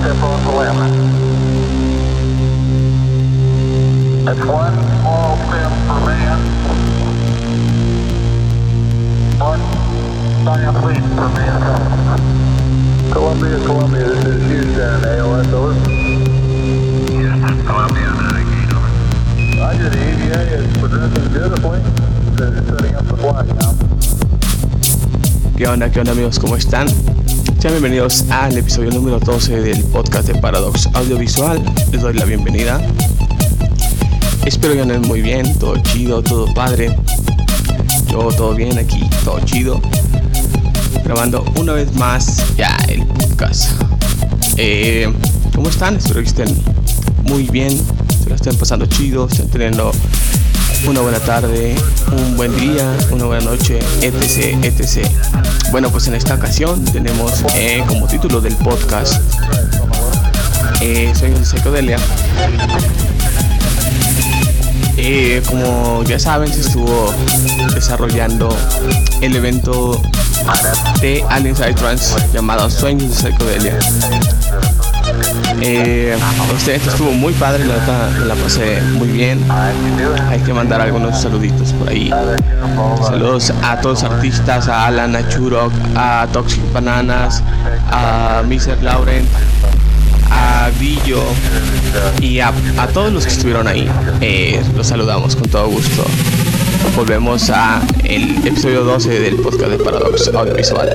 step off the limb. That's one small step for man, one giant leap for mankind. Columbia, Columbia, this is Houston, AOS, over. Houston, Columbia, navigate, over. Roger, the EVA is progressing beautifully. They're setting up the flag now. ¿Qué onda, qué onda amigos? ¿Cómo están? Sean bienvenidos al episodio número 12 del podcast de Paradox Audiovisual. Les doy la bienvenida. Espero que anden muy bien, todo chido, todo padre. Yo todo bien aquí, todo chido. Grabando una vez más ya el podcast. Eh, ¿Cómo están? Espero que estén muy bien, se lo estén pasando chido, estén teniendo una buena tarde, un buen día, una buena noche, etc, etc. Bueno, pues en esta ocasión tenemos eh, como título del podcast eh, de Psicodelia. Eh, como ya saben, se estuvo desarrollando el evento de Alien Trans llamado Sueños de Psicodelia. Eh, evento estuvo muy padre, la verdad la pasé muy bien. Hay que mandar algunos saluditos por ahí. Saludos a todos los artistas, a Alan, a a Toxic Bananas, a Mr. Laurent, a Villo y a, a todos los que estuvieron ahí. Eh, los saludamos con todo gusto. Volvemos a el episodio 12 del podcast de Paradox Audiovisual.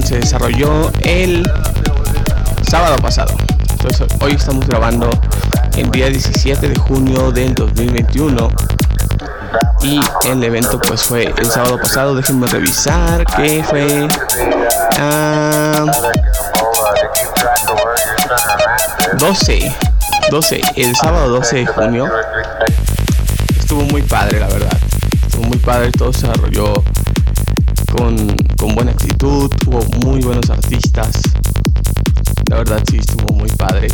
Se desarrolló el sábado pasado. Entonces hoy estamos grabando el día 17 de junio del 2021 y el evento pues fue el sábado pasado. Déjenme revisar que fue ah, 12, 12, el sábado 12 de junio estuvo muy padre, la verdad. Estuvo muy padre, todo se desarrolló con, con buena actitud, hubo muy buenos artistas. La verdad sí, estuvo muy padre.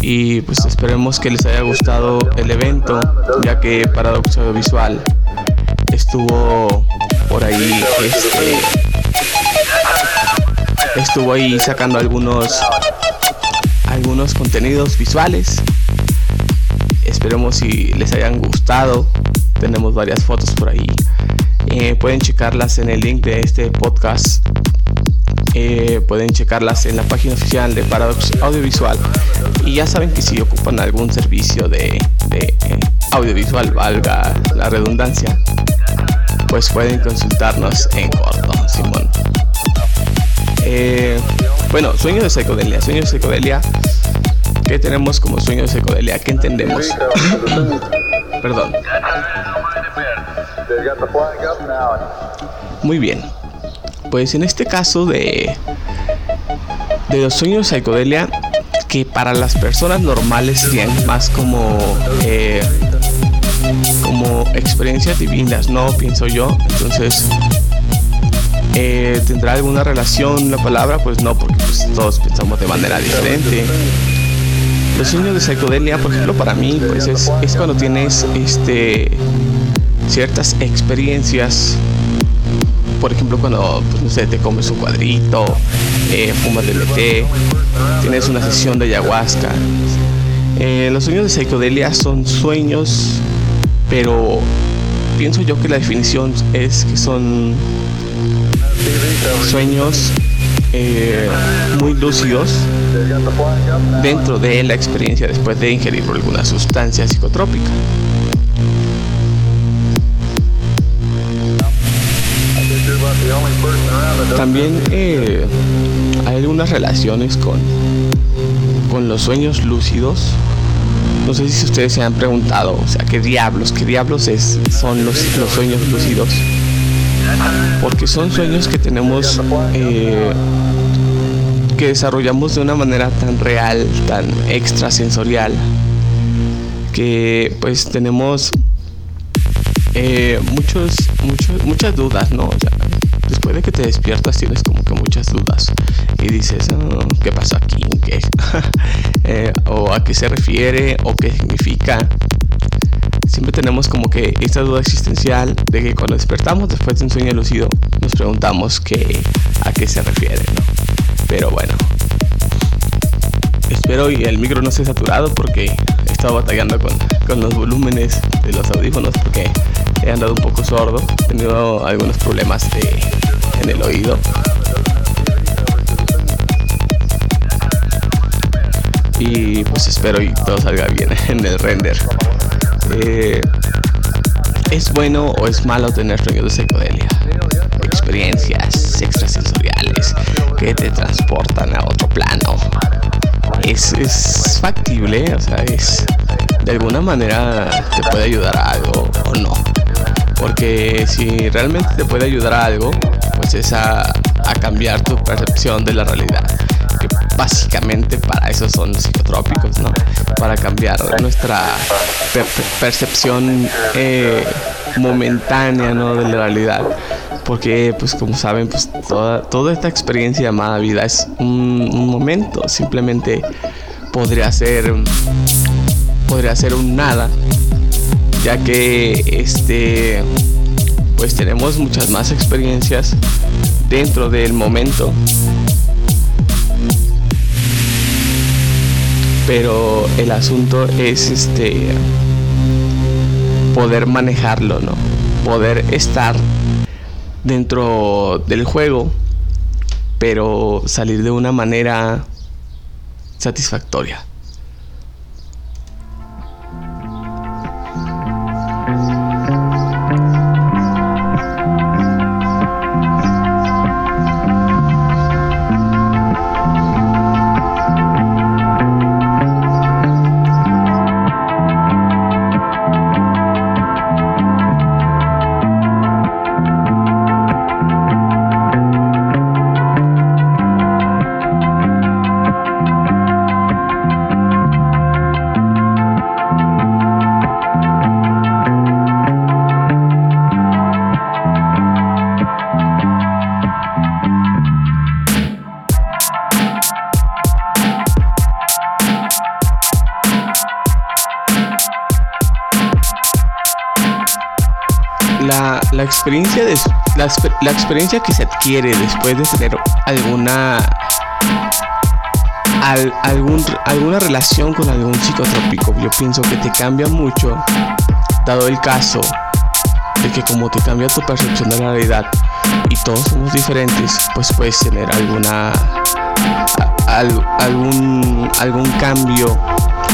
Y pues esperemos que les haya gustado el evento, ya que Paradox Audiovisual estuvo por ahí, este, estuvo ahí sacando algunos, algunos contenidos visuales Esperemos si les hayan gustado. Tenemos varias fotos por ahí. Eh, pueden checarlas en el link de este podcast. Eh, pueden checarlas en la página oficial de Paradox Audiovisual. Y ya saben que si ocupan algún servicio de, de, eh, audiovisual, valga la redundancia, pues pueden consultarnos en corto, Simón. Eh, bueno, sueño de psicodelia. Sueño de psicodelia. ¿Qué tenemos como sueño de psicodelia? ¿Qué entendemos? Perdón. Muy bien. Pues en este caso de, de los sueños de psicodelia, que para las personas normales serían más como, eh, como experiencias divinas, ¿no? Pienso yo. Entonces, eh, ¿tendrá alguna relación la palabra? Pues no, porque pues, todos pensamos de manera diferente. Los sueños de psicodelia, por ejemplo, para mí, pues es, es cuando tienes este ciertas experiencias. Por ejemplo, cuando, pues, no sé, te comes un cuadrito, eh, fumas DMT, tienes una sesión de ayahuasca. Eh, los sueños de psicodelia son sueños, pero pienso yo que la definición es que son sueños eh, muy lúcidos dentro de la experiencia después de ingerir alguna sustancia psicotrópica. También eh, hay algunas relaciones con, con los sueños lúcidos. No sé si ustedes se han preguntado, o sea, qué diablos, qué diablos es, son los, los sueños lúcidos. Porque son sueños que tenemos, eh, que desarrollamos de una manera tan real, tan extrasensorial, que pues tenemos eh, muchos, muchos, muchas dudas, ¿no? Después de que te despiertas tienes como que muchas dudas y dices, oh, ¿qué pasa aquí? ¿Qué? Eh, ¿O a qué se refiere? ¿O qué significa? Siempre tenemos como que esta duda existencial de que cuando despertamos después de un sueño lúcido nos preguntamos qué, a qué se refiere, ¿no? Pero bueno, espero y el micro no esté saturado porque he estado batallando con, con los volúmenes de los audífonos porque he andado un poco sordo, he tenido algunos problemas de, en el oído. Y pues espero y todo salga bien en el render. Eh, ¿Es bueno o es malo tener sueños de psicodelia? Experiencias extrasensoriales que te transportan a otro plano. Es, es factible, o sea, es de alguna manera te puede ayudar a algo o no. Porque si realmente te puede ayudar a algo, pues es a, a cambiar tu percepción de la realidad. Que básicamente para eso son psicotrópicos, ¿no? Para cambiar nuestra per percepción eh, momentánea, ¿no? De la realidad. Porque, pues como saben, pues toda, toda esta experiencia llamada vida es un, un momento. Simplemente podría ser podría ser un nada ya que este pues tenemos muchas más experiencias dentro del momento. Pero el asunto es este poder manejarlo no poder estar dentro del juego pero salir de una manera satisfactoria la, experiencia que se adquiere después de tener alguna algún, alguna relación con algún psicotrópico yo pienso que te cambia mucho dado el caso de que como te cambia tu percepción de la realidad y todos somos diferentes pues puedes tener alguna algún algún cambio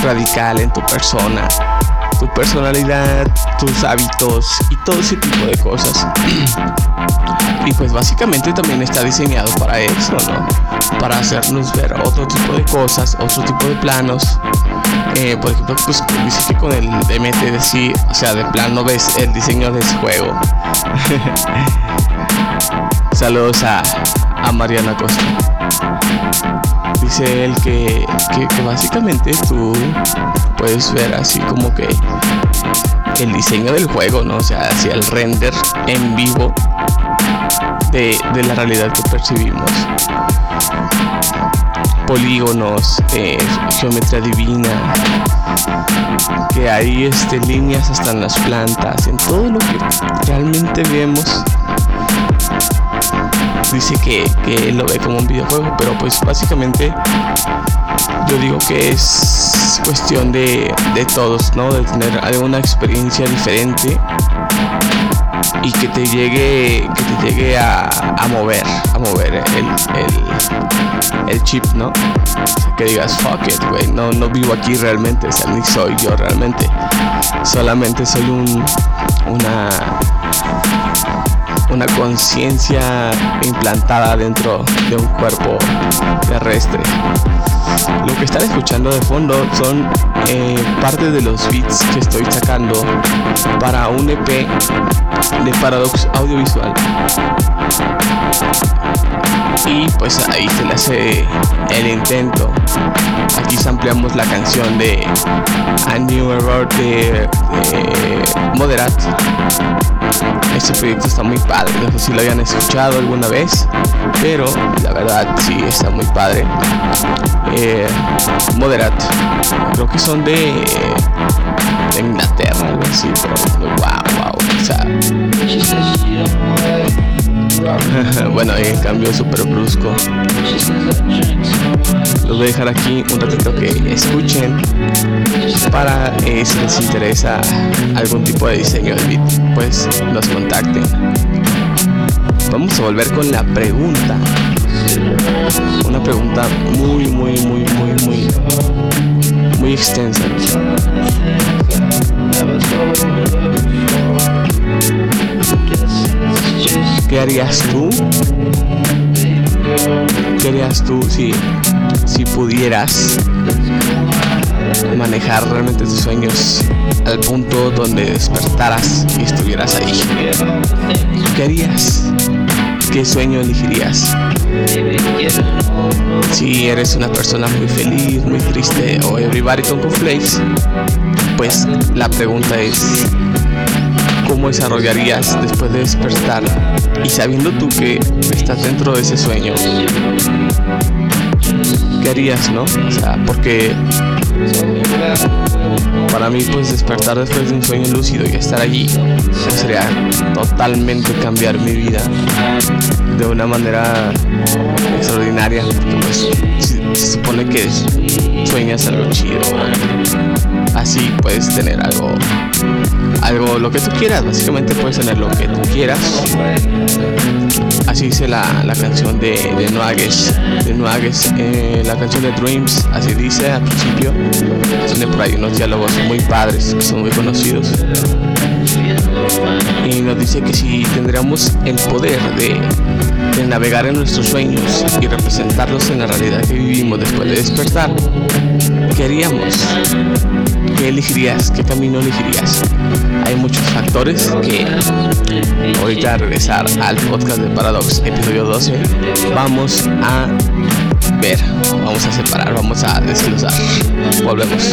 radical en tu persona tu personalidad, tus hábitos y todo ese tipo de cosas. Y pues básicamente también está diseñado para eso, ¿no? Para hacernos ver otro tipo de cosas, otro tipo de planos. Eh, por ejemplo, pues dice que con el DMT o sea, de plano ves el diseño de ese juego. Saludos a, a Mariana Costa. Dice él que, que, básicamente tú puedes ver así como que el diseño del juego, ¿no? O sea, hacia el render en vivo de, la realidad que percibimos. Polígonos, eh, geometría divina, que hay este, líneas hasta en las plantas, en todo lo que realmente vemos dice que, que lo ve como un videojuego, pero pues básicamente yo digo que es cuestión de, de todos, ¿no? De tener alguna experiencia diferente y que te llegue que te llegue a, a mover a mover el, el, el chip no que digas fuck it güey no, no vivo aquí realmente o sea ni soy yo realmente solamente soy un una una conciencia implantada dentro de un cuerpo terrestre. Lo que están escuchando de fondo son eh, parte de los beats que estoy sacando para un EP de Paradox Audiovisual. Y pues ahí se le hace el intento. Aquí ampliamos la canción de A New Error de, de Moderat. Este proyecto está muy padre, no sé si lo habían escuchado alguna vez, pero la verdad sí está muy padre. Eh, Moderat, creo que son de, Inglaterra, algo así, pero wow, wow, o sea. bueno, en cambio súper brusco. Los voy a dejar aquí un ratito que escuchen para eh, si les interesa algún tipo de diseño de beat, pues los contacten. Vamos a volver con la pregunta. Una pregunta muy, muy, muy, muy, muy, muy extensa. ¿Qué harías tú? ¿Qué harías tú si, si pudieras manejar realmente tus sueños al punto donde despertaras y estuvieras ahí? ¿Qué harías? ¿Qué sueño elegirías? Si eres una persona muy feliz, muy triste o everybody con conflicts, pues la pregunta es cómo desarrollarías después de despertar y sabiendo tú que estás dentro de ese sueño, ¿qué harías, no? O sea, porque para mí pues despertar después de un sueño lúcido y estar allí pues, sería totalmente cambiar mi vida de una manera extraordinaria. Pues se, supone que sueñas algo chido así puedes tener algo algo lo que tú quieras. Básicamente puedes tener lo que tú quieras. Así dice la, la canción de, de Nuages de Nuages eh, la canción de Dreams así dice al principio. Tiene por ahí unos diálogos muy padres que son muy conocidos. Y nos dice que si tendríamos el poder de, de navegar en nuestros sueños y representarlos en la realidad que vivimos después de despertar ¿qué haríamos? ¿Qué elegirías? ¿Qué camino elegirías? Hay muchos factores que ahorita a regresar al podcast de Paradox, episodio 12, vamos a ver, vamos a separar, vamos a desglosar. Volvemos.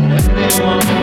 anyone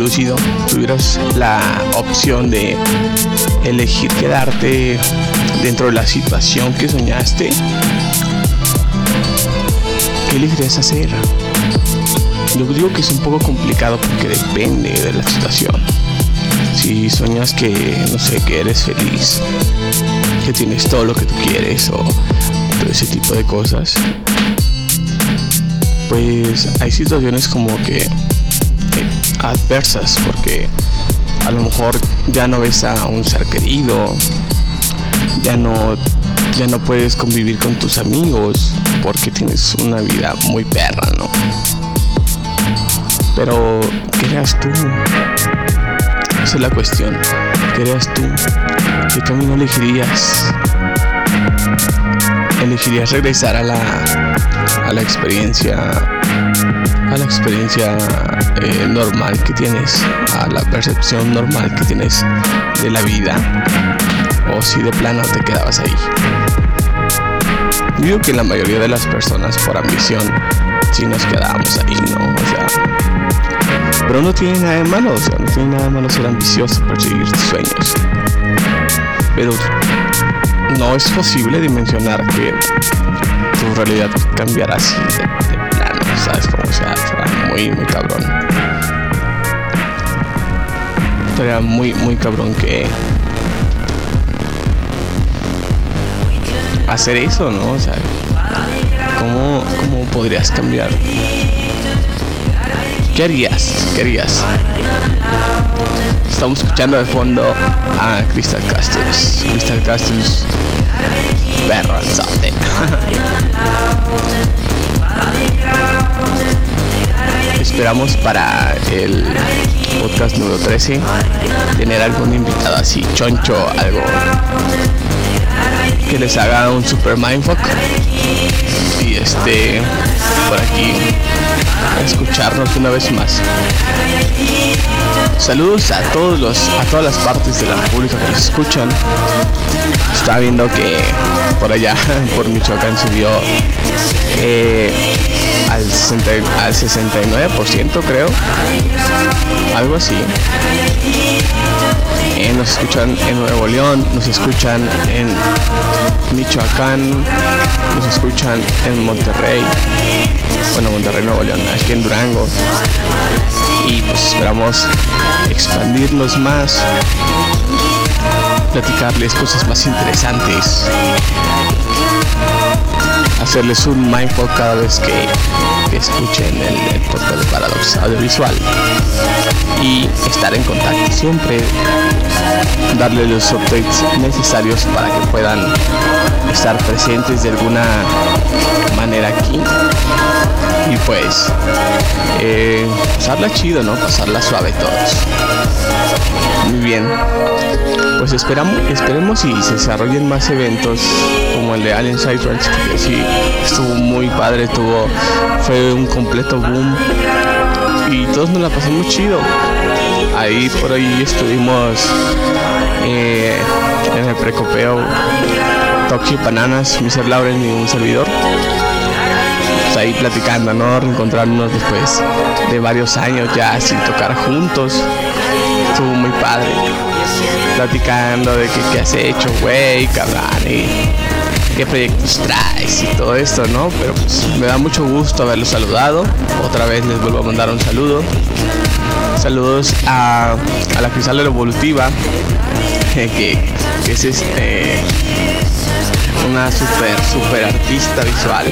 lúcido tuvieras la opción de elegir quedarte dentro de la situación que soñaste, ¿qué elegirías hacer? Yo digo que es un poco complicado porque depende de la situación. Si sueñas que, no sé, que eres feliz, que tienes todo lo que tú quieres o todo ese tipo de cosas, pues hay situaciones como que adversas porque a lo mejor ya no ves a un ser querido, ya no ya no puedes convivir con tus amigos porque tienes una vida muy perra, ¿no? Pero, ¿qué eras tú? Esa es la cuestión. ¿Qué eras tú? ¿Qué camino elegirías? ¿Elegirías regresar a la, a la experiencia a la experiencia eh, normal que tienes, a la percepción normal que tienes de la vida, o si de plano te quedabas ahí. Digo que la mayoría de las personas por ambición si nos quedábamos ahí, ¿no? O sea, pero no tiene nada de malo, o sea, no tiene nada de malo ser ambicioso, perseguir tus sueños. Pero no es posible dimensionar que tu realidad cambiará así de, plano, ¿sabes? Como sea, muy, muy cabrón. Sería muy, muy cabrón que hacer eso, ¿no? O ¿cómo, cómo podrías cambiar? ¿Qué harías? ¿Qué harías? Estamos escuchando de fondo a Crystal Castles. Crystal Castles, perranzote. Esperamos para el podcast número 13 tener algún invitado así, choncho, algo que les haga un super mindfuck y este por aquí escucharnos una vez más. Saludos a todos los a todas las partes de la República que nos escuchan. Está viendo que por allá por Michoacán subió eh, al, 60, al 69% creo. Algo así. Eh, nos escuchan en Nuevo León, nos escuchan en Michoacán, nos escuchan en Monterrey, bueno Monterrey Nuevo León, aquí en Durango. Y pues esperamos expandirnos más, platicarles cosas más interesantes, hacerles un mindful cada vez que, escuchen el, el podcast de Paradox Audiovisual. Y estar en contacto siempre, darle los updates necesarios para que puedan estar presentes de alguna manera aquí y pues eh, pasarla chido, ¿no? Pasarla suave todos. Muy bien. Pues esperamos, esperemos y se desarrollen más eventos como el de Alien Cypher's, que sí estuvo muy padre, tuvo, fue un completo boom y todos nos la pasamos chido. Ahí por ahí estuvimos eh, en el precopeo Toxi Bananas, Mr. Lauren y un servidor. Pues ahí platicando, ¿no? Reencontrarnos después de varios años ya sin tocar juntos. Estuvo muy padre. Platicando de qué, qué has hecho, güey, cabrón. Y qué proyectos traes y todo esto, ¿no? Pero pues me da mucho gusto haberlos saludado. Otra vez les vuelvo a mandar un saludo. Saludos a, a la Cristal Evolutiva, que, es este una super, super artista visual.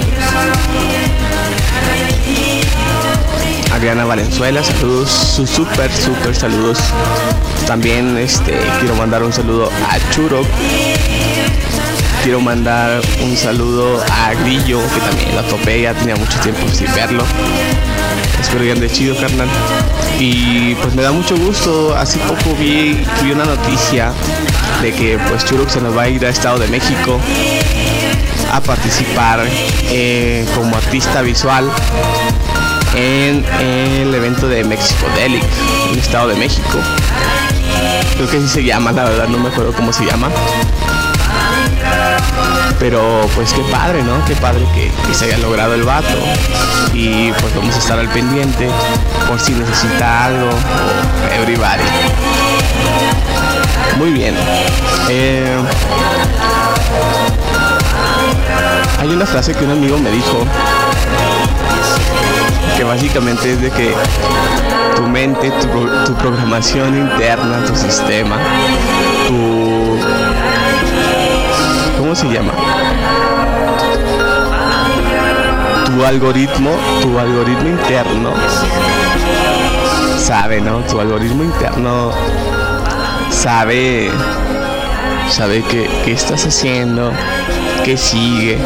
Adriana Valenzuela, saludos, sus super, super saludos. También este, quiero mandar un saludo a Churo. Quiero mandar un saludo a Grillo, que también la topé, ya tenía mucho tiempo sin verlo. Espero que ande chido, carnal. Y pues me da mucho gusto. Hace poco vi, vi una noticia de que pues Churuk se nos va a ir a Estado de México a participar eh, como artista visual en el evento de México Delic en Estado de México. Creo que así se llama, la verdad no me acuerdo cómo se llama. Pero pues qué padre, ¿no? Qué padre que, se haya logrado el vato. Y pues vamos a estar al pendiente por si necesita algo everybody. Muy bien. Eh, hay una frase que un amigo me dijo que básicamente es de que tu mente, tu programación interna, tu sistema, tu... ¿Cómo se llama? Tu algoritmo, tu algoritmo interno sabe, ¿no? Tu algoritmo interno sabe, sabe qué, qué estás haciendo, qué sigue.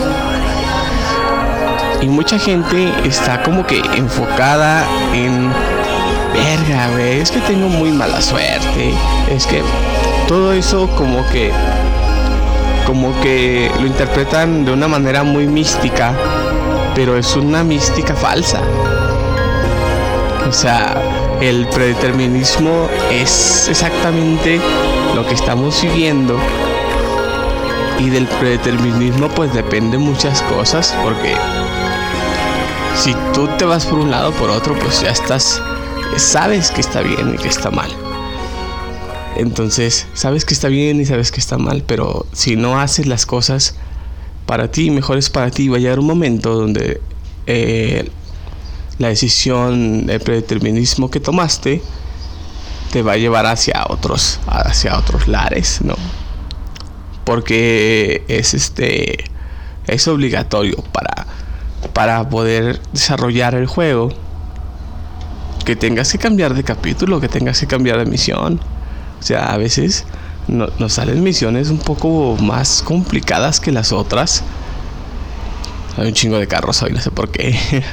Y mucha gente está como que enfocada en, verga, güey, es que tengo muy mala suerte, es que todo eso como que, como que lo interpretan de una manera muy mística, pero es una mística falsa. O sea, el predeterminismo es exactamente lo que estamos viviendo y del predeterminismo pues depende muchas cosas porque si tú te vas por un lado o por otro pues ya estás sabes que está bien y que está mal entonces sabes que está bien y sabes que está mal pero si no haces las cosas para ti mejor es para ti va a llegar un momento donde eh, la decisión, el predeterminismo que tomaste te va a llevar hacia otros, hacia otros lares, ¿no? Porque es este es obligatorio para para poder desarrollar el juego que tengas que cambiar de capítulo, que tengas que cambiar de misión. O sea, a veces no, nos salen misiones un poco más complicadas que las otras. Hay un chingo de carros hoy, no sé por qué.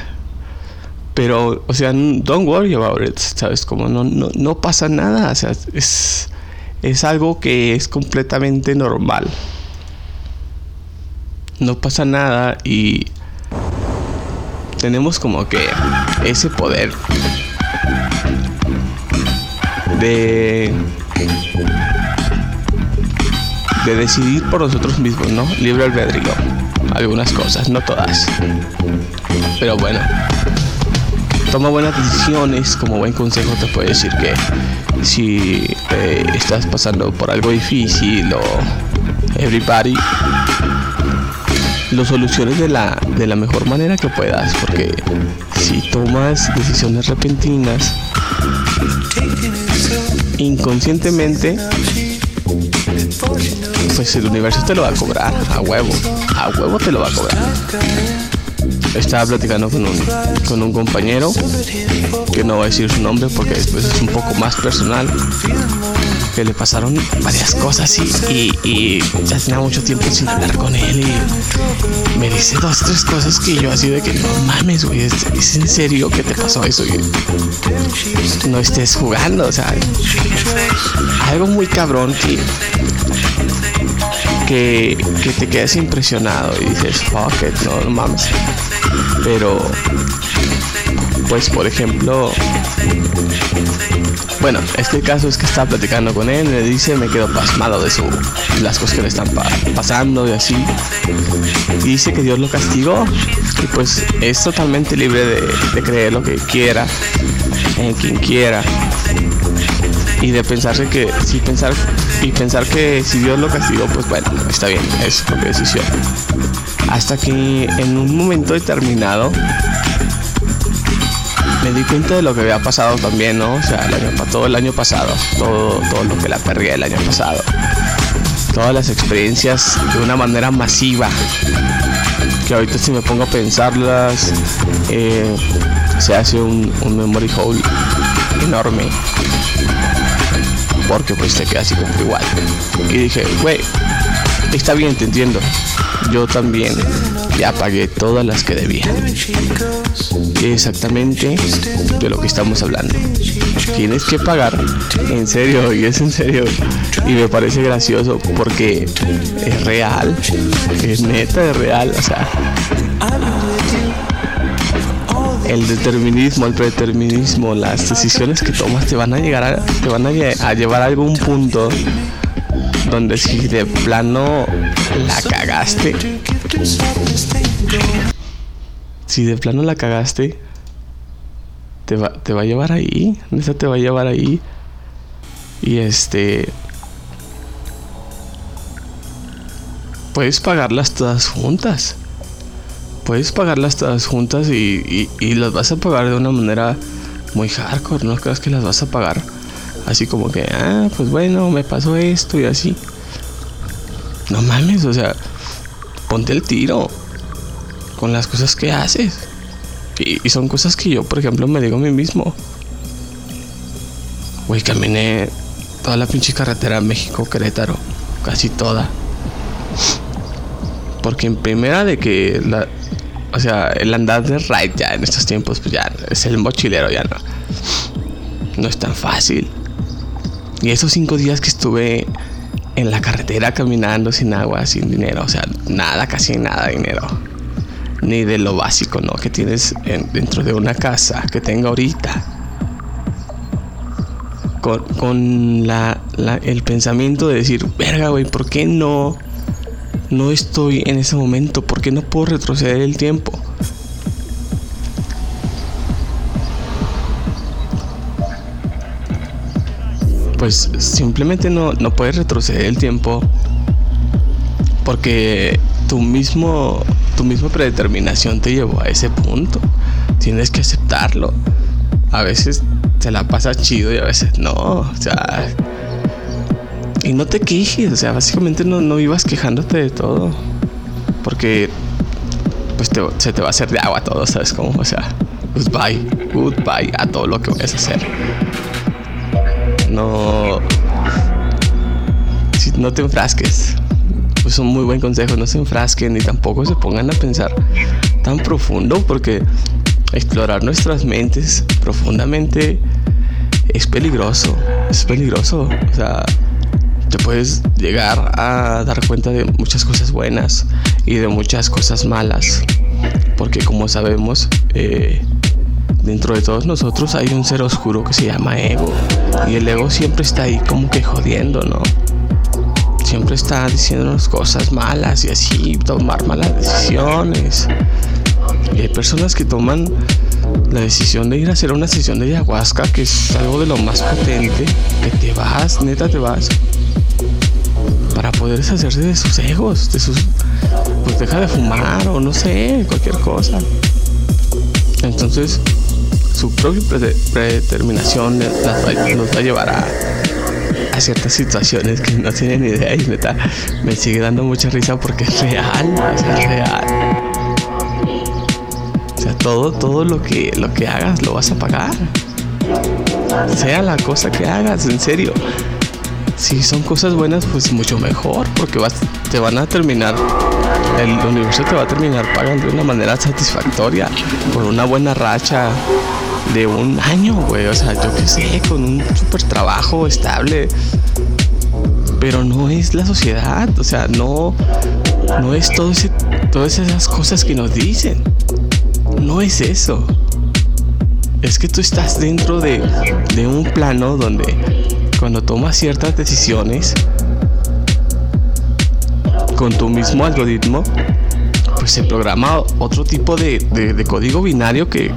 Pero, o sea, don't worry about it, ¿sabes? Como no, no, no pasa nada, o sea, es, es algo que es completamente normal. No pasa nada y tenemos como que ese poder de de decidir por nosotros mismos, ¿no? Libre albedrío. Algunas cosas, no todas. Pero bueno, toma buenas decisiones. Como buen consejo te puedo decir que si eh, estás pasando por algo difícil o everybody lo soluciones de la, de la mejor manera que puedas, porque si tomas decisiones repentinas, inconscientemente, pues el universo te lo va a cobrar, a huevo, a huevo te lo va a cobrar. Estaba platicando con un, con un compañero que no voy a decir su nombre porque después es un poco más personal que le pasaron varias cosas y, y, ya tenía mucho tiempo sin hablar con él y me dice dos, tres cosas que yo así de que no mames, güey, ¿es, en serio que te pasó eso? Y no estés jugando, o sea, algo muy cabrón que que, te quedas impresionado y dices, fuck it, no, no mames. Pero, pues por ejemplo, bueno, este caso es que estaba platicando con él, le dice, me quedo pasmado de su, las cosas que le están pasando y así. Dice que Dios lo castigó y pues es totalmente libre de, creer lo que quiera, en quien quiera y de pensarse que si pensar y pensar que si Dios lo castigó, pues bueno, está bien, es su decisión. Hasta que en un momento determinado me di cuenta de lo que había pasado también, ¿no? O sea, todo el año pasado, todo, todo lo que la perdí el año pasado, todas las experiencias de una manera masiva, que ahorita si me pongo a pensarlas, eh, se hace un, un memory hole enorme porque pues te queda así como igual. Y dije, güey, está bien, te entiendo. Yo también ya pagué todas las que debía. Exactamente de lo que estamos hablando. Tienes que pagar, en serio, y es en serio. Y me parece gracioso porque es real, es neta, es real. O sea, el determinismo, el predeterminismo, las decisiones que tomas te van a llegar a, te van a, llevar a algún punto donde si de plano la cagaste, si de plano la cagaste, te va, te va a llevar ahí, esa te va a llevar ahí. Y este, puedes pagarlas todas juntas. Puedes pagarlas todas juntas y, y, las vas a pagar de una manera muy hardcore. No creas que las vas a pagar así como que, ah, pues bueno, me pasó esto y así. No mames, o sea, ponte el tiro con las cosas que haces. Y, son cosas que yo, por ejemplo, me digo a mí mismo. Güey, caminé toda la pinche carretera México-Querétaro. Casi toda. Porque en primera de que o sea, el andar de ride ya en estos tiempos, pues ya es el mochilero, ya no. No es tan fácil. Y esos cinco días que estuve en la carretera caminando sin agua, sin dinero, o sea, nada, casi nada dinero. Ni de lo básico, ¿no? Que tienes dentro de una casa que tenga ahorita. Con, con la, el pensamiento de decir, verga, güey, ¿por qué no? no estoy en ese momento, porque no puedo retroceder el tiempo. Pues simplemente no, no puedes retroceder el tiempo porque tu mismo tu misma predeterminación te llevó a ese punto. Tienes que aceptarlo. A veces te la pasa chido y a veces no. O sea, y no te quejes, o sea, básicamente no, no vivas quejándote de todo. Porque pues se te va a hacer de agua todo, ¿sabes cómo? O sea, goodbye, goodbye a todo lo que vayas a hacer. No. No te enfrasques. Pues un muy buen consejo, no se enfrasquen ni tampoco se pongan a pensar tan profundo porque explorar nuestras mentes profundamente es peligroso. Es peligroso. O sea, te puedes llegar a dar cuenta de muchas cosas buenas y de muchas cosas malas. Porque como sabemos, eh, dentro de todos nosotros hay un ser oscuro que se llama ego. Y el ego siempre está ahí como que jodiendo, ¿no? Siempre está diciéndonos cosas malas y así, tomar malas decisiones. Y hay personas que toman la decisión de ir a hacer una sesión de ayahuasca, que es algo de lo más potente, que te vas, neta te vas para poder deshacerse de sus egos, de sus. Pues deja de fumar o no sé, cualquier cosa. Entonces, su propia predeterminación nos va a llevar a, ciertas situaciones que no tienen idea y neta me sigue dando mucha risa porque es real, es real. O sea, todo, todo lo que, lo que hagas lo vas a pagar. Sea la cosa que hagas, en serio si son cosas buenas, pues mucho mejor, porque vas, te van a terminar, el universo te va a terminar pagando de una manera satisfactoria, con una buena racha de un año, güey, o sea, yo qué sé, con un super trabajo estable. Pero no es la sociedad, o sea, no, no es todo ese, todas esas cosas que nos dicen. No es eso. Es que tú estás dentro de, de un plano donde cuando tomas ciertas decisiones con tu mismo algoritmo, se programa otro tipo de, código binario que,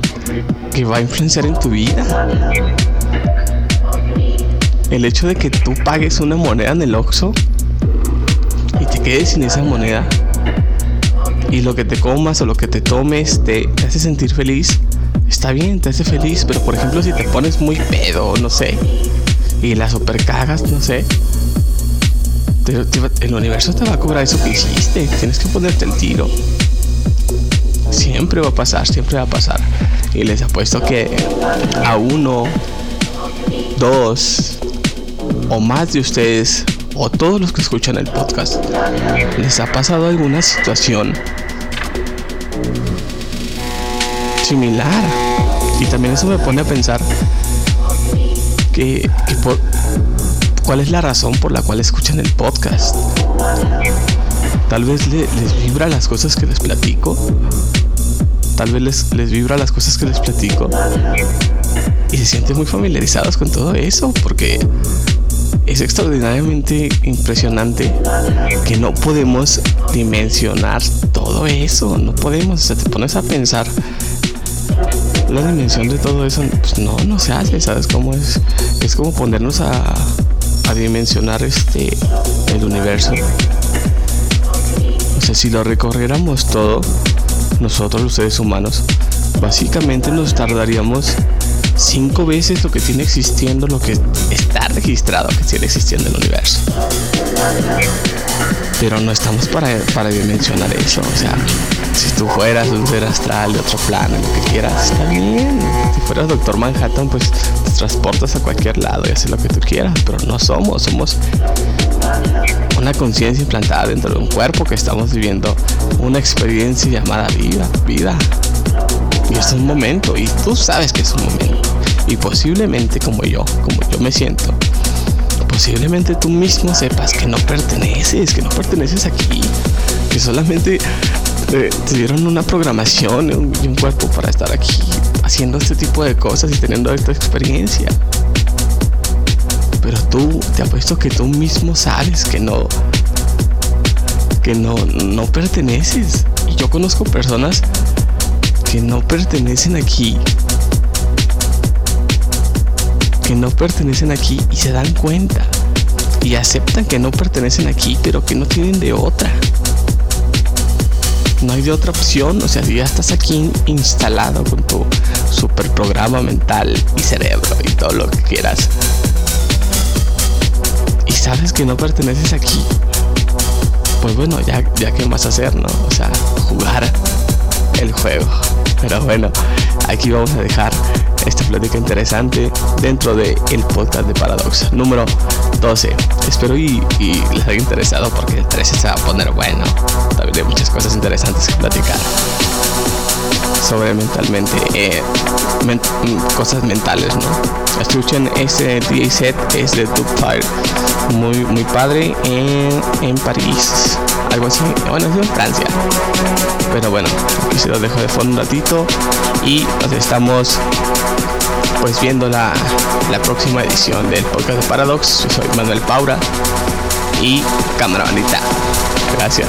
que va a influenciar en tu vida. El hecho de que tú pagues una moneda en el Oxxo y te quedes sin esa moneda y lo que te comas o lo que te tomes te, te hace sentir feliz, está bien, te hace feliz, pero por ejemplo si te pones muy pedo, no sé, y la super cagas, no sé. el universo te va a cobrar eso que hiciste. Tienes que ponerte el tiro. Siempre va a pasar, siempre va a pasar. Y les apuesto que a uno, dos o más de ustedes o todos los que escuchan el podcast les ha pasado alguna situación similar. Y también eso me pone a pensar que, por, cuál es la razón por la cual escuchan el podcast. Tal vez les vibra las cosas que les platico. Tal vez les, les vibra las cosas que les platico. Y se sienten muy familiarizados con todo eso porque es extraordinariamente impresionante que no podemos dimensionar todo eso. No podemos, o sea, te pones a pensar la dimensión de todo eso, pues no, no se hace, ¿sabes cómo es? Es como ponernos a, a dimensionar este el universo. O sea, si lo recorriéramos todo, nosotros los seres humanos, básicamente nos tardaríamos cinco veces lo que tiene existiendo, lo que está registrado que tiene existiendo en el universo. Pero no estamos para, para dimensionar eso. O sea, si tú fueras un ser astral de otro plano, lo que quieras, está bien. Si fueras Doctor Manhattan, pues te transportas a cualquier lado y haces lo que tú quieras. Pero no somos, somos una conciencia implantada dentro de un cuerpo que estamos viviendo una experiencia llamada vida, vida. Y es un momento, y tú sabes que es un momento. Y posiblemente como yo, como yo me siento, posiblemente tú mismo sepas que no perteneces, que no perteneces aquí, que solamente eh, te dieron una programación y un cuerpo para estar aquí haciendo este tipo de cosas y teniendo esta experiencia. Pero tú, te apuesto que tú mismo sabes que no, que no, no perteneces. Y yo conozco personas que no pertenecen aquí. Que no pertenecen aquí y se dan cuenta. Y aceptan que no pertenecen aquí, pero que no tienen de otra. No hay de otra opción. O sea, si ya estás aquí instalado con tu super programa mental y cerebro y todo lo que quieras. Sabes que no perteneces aquí. Pues bueno, ya, ya qué más hacer, ¿no? O sea, jugar el juego. Pero bueno, aquí vamos a dejar esta plática interesante dentro del el podcast de Paradox número 12. Espero y, y, les haya interesado porque el 13 se va a poner bueno. También hay muchas cosas interesantes que platicar sobre mentalmente eh, cosas mentales, ¿no? Escuchen ese DJ set es de Fire muy muy padre en, en París, algo así, bueno es en Francia, pero bueno aquí se lo dejo de fondo un ratito y nos estamos pues viendo la, la próxima edición del podcast de Paradox. Yo soy Manuel Paura y cámara bandita. Gracias.